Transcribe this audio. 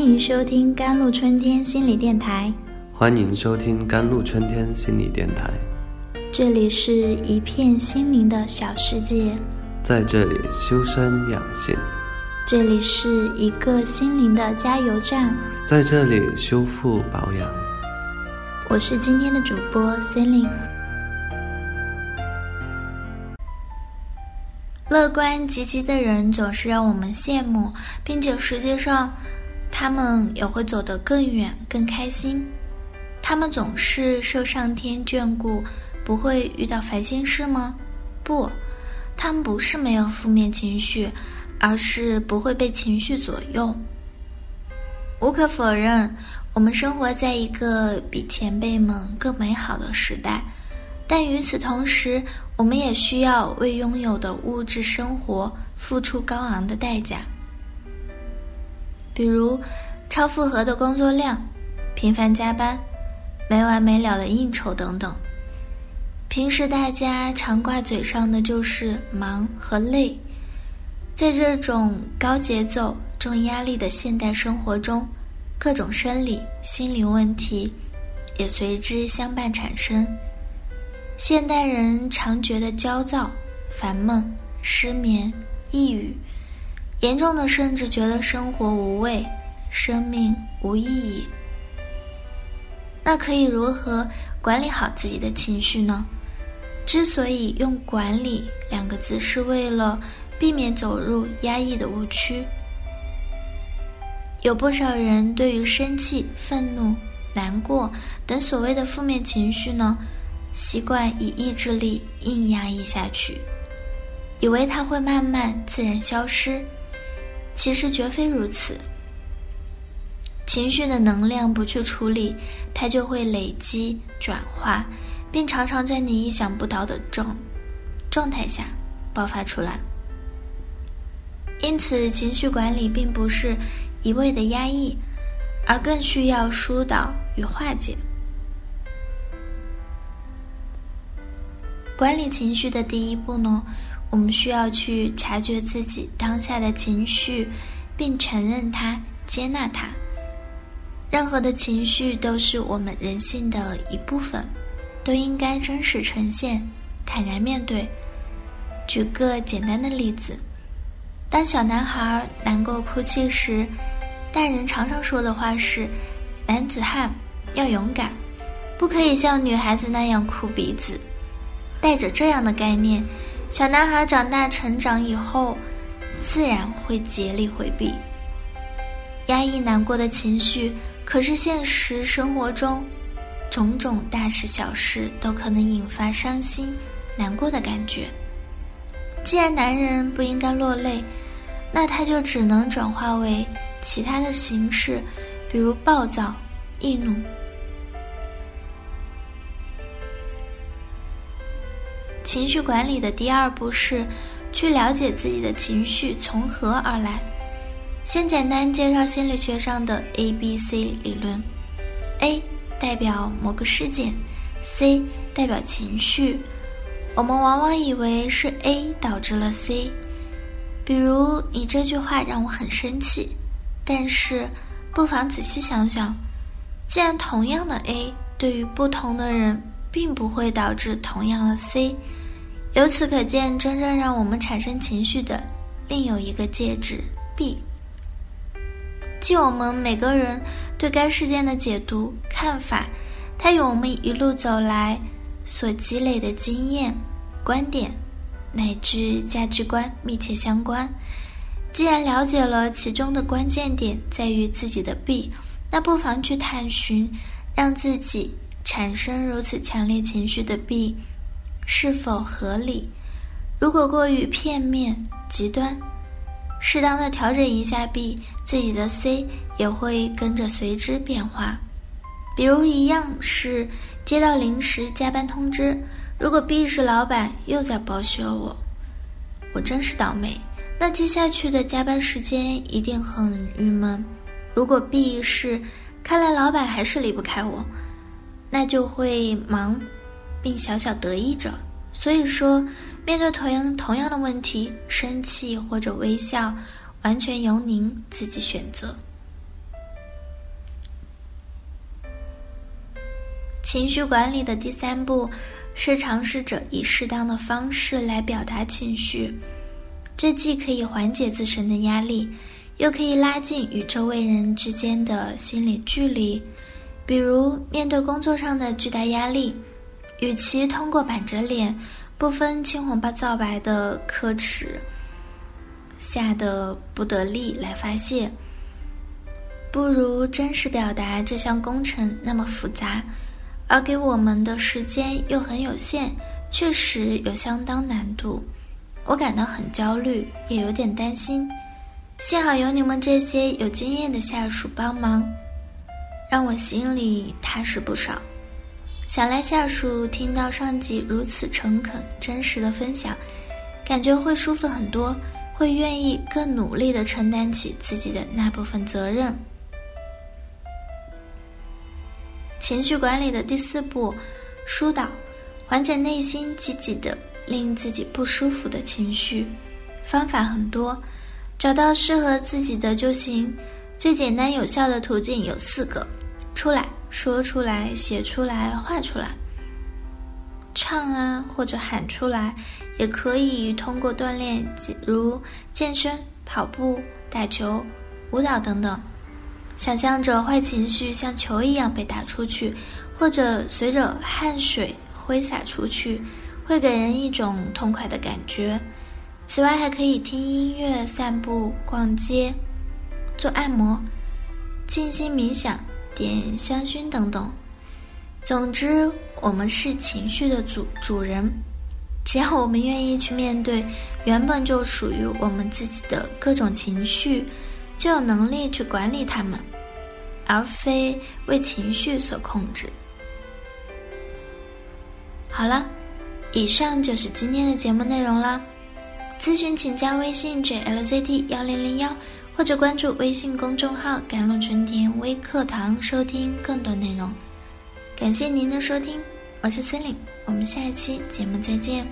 欢迎收听甘露春天心理电台。欢迎收听甘露春天心理电台。这里是一片心灵的小世界，在这里修身养性。这里是一个心灵的加油站，在这里修复保养。我是今天的主播 Celine。乐观积极的人总是让我们羡慕，并且实际上，他们也会走得更远、更开心。他们总是受上天眷顾，不会遇到烦心事吗？不，他们不是没有负面情绪，而是不会被情绪左右。无可否认，我们生活在一个比前辈们更美好的时代。但与此同时，我们也需要为拥有的物质生活付出高昂的代价，比如超负荷的工作量、频繁加班、没完没了的应酬等等。平时大家常挂嘴上的就是忙和累，在这种高节奏、重压力的现代生活中，各种生理、心理问题也随之相伴产生。现代人常觉得焦躁、烦闷、失眠、抑郁，严重的甚至觉得生活无味、生命无意义。那可以如何管理好自己的情绪呢？之所以用“管理”两个字，是为了避免走入压抑的误区。有不少人对于生气、愤怒、难过等所谓的负面情绪呢？习惯以意志力硬压抑下去，以为它会慢慢自然消失，其实绝非如此。情绪的能量不去处理，它就会累积转化，并常常在你意想不到的状状态下爆发出来。因此，情绪管理并不是一味的压抑，而更需要疏导与化解。管理情绪的第一步呢，我们需要去察觉自己当下的情绪，并承认它、接纳它。任何的情绪都是我们人性的一部分，都应该真实呈现、坦然面对。举个简单的例子，当小男孩难过哭泣时，大人常常说的话是：“男子汉要勇敢，不可以像女孩子那样哭鼻子。”带着这样的概念，小男孩长大成长以后，自然会竭力回避、压抑难过的情绪。可是现实生活中，种种大事小事都可能引发伤心、难过的感觉。既然男人不应该落泪，那他就只能转化为其他的形式，比如暴躁、易怒。情绪管理的第二步是，去了解自己的情绪从何而来。先简单介绍心理学上的 A B C 理论：A 代表某个事件，C 代表情绪。我们往往以为是 A 导致了 C，比如你这句话让我很生气，但是不妨仔细想想，既然同样的 A 对于不同的人，并不会导致同样的 C。由此可见，真正让我们产生情绪的，另有一个介质 B，即我们每个人对该事件的解读看法，它与我们一路走来所积累的经验、观点乃至价值观密切相关。既然了解了其中的关键点在于自己的 B，那不妨去探寻，让自己产生如此强烈情绪的 B。是否合理？如果过于片面、极端，适当的调整一下 B，自己的 C 也会跟着随之变化。比如，一样是接到临时加班通知，如果 B 是老板又在剥削我，我真是倒霉。那接下去的加班时间一定很郁闷。如果 B 是看来老板还是离不开我，那就会忙并小小得意着。所以说面对同样同样的问题生气或者微笑完全由您自己选择。情绪管理的第三步是尝试着以适当的方式来表达情绪。这既可以缓解自身的压力又可以拉近与周围人之间的心理距离比如，面对工作上的巨大压力，与其通过板着脸、不分青红皂白的呵斥，吓得不得力来发泄，不如真实表达这项工程那么复杂。而给我们的时间又很有限，确实有相当难度，我感到很焦虑，也有点担心。幸好有你们这些有经验的下属帮忙，让我心里踏实不少。想来下属听到上级如此诚恳、真实的分享，感觉会舒服很多，会愿意更努力地承担起自己的那部分责任。情绪管理的第四步，疏导，缓解内心积极的令自己不舒服的情绪。方法很多，找到适合自己的就行。最简单有效的途径有四个：出来说出来、写出来、画出来、唱啊或者喊出来，也可以通过锻炼，如健身、跑步、打球、舞蹈等等。想象着坏情绪像球一样被打出去，或者随着汗水挥洒出去，会给人一种痛快的感觉。此外，还可以听音乐、散步、逛街、做按摩、静心冥想、点香薰等等。总之，我们是情绪的主主人，只要我们愿意去面对原本就属于我们自己的各种情绪。就有能力去管理他们，而非为情绪所控制。好了，以上就是今天的节目内容啦。咨询请加微信 jlzt 幺零零幺，或者关注微信公众号“甘露春天微课堂”收听更多内容。感谢您的收听，我是森林，我们下一期节目再见。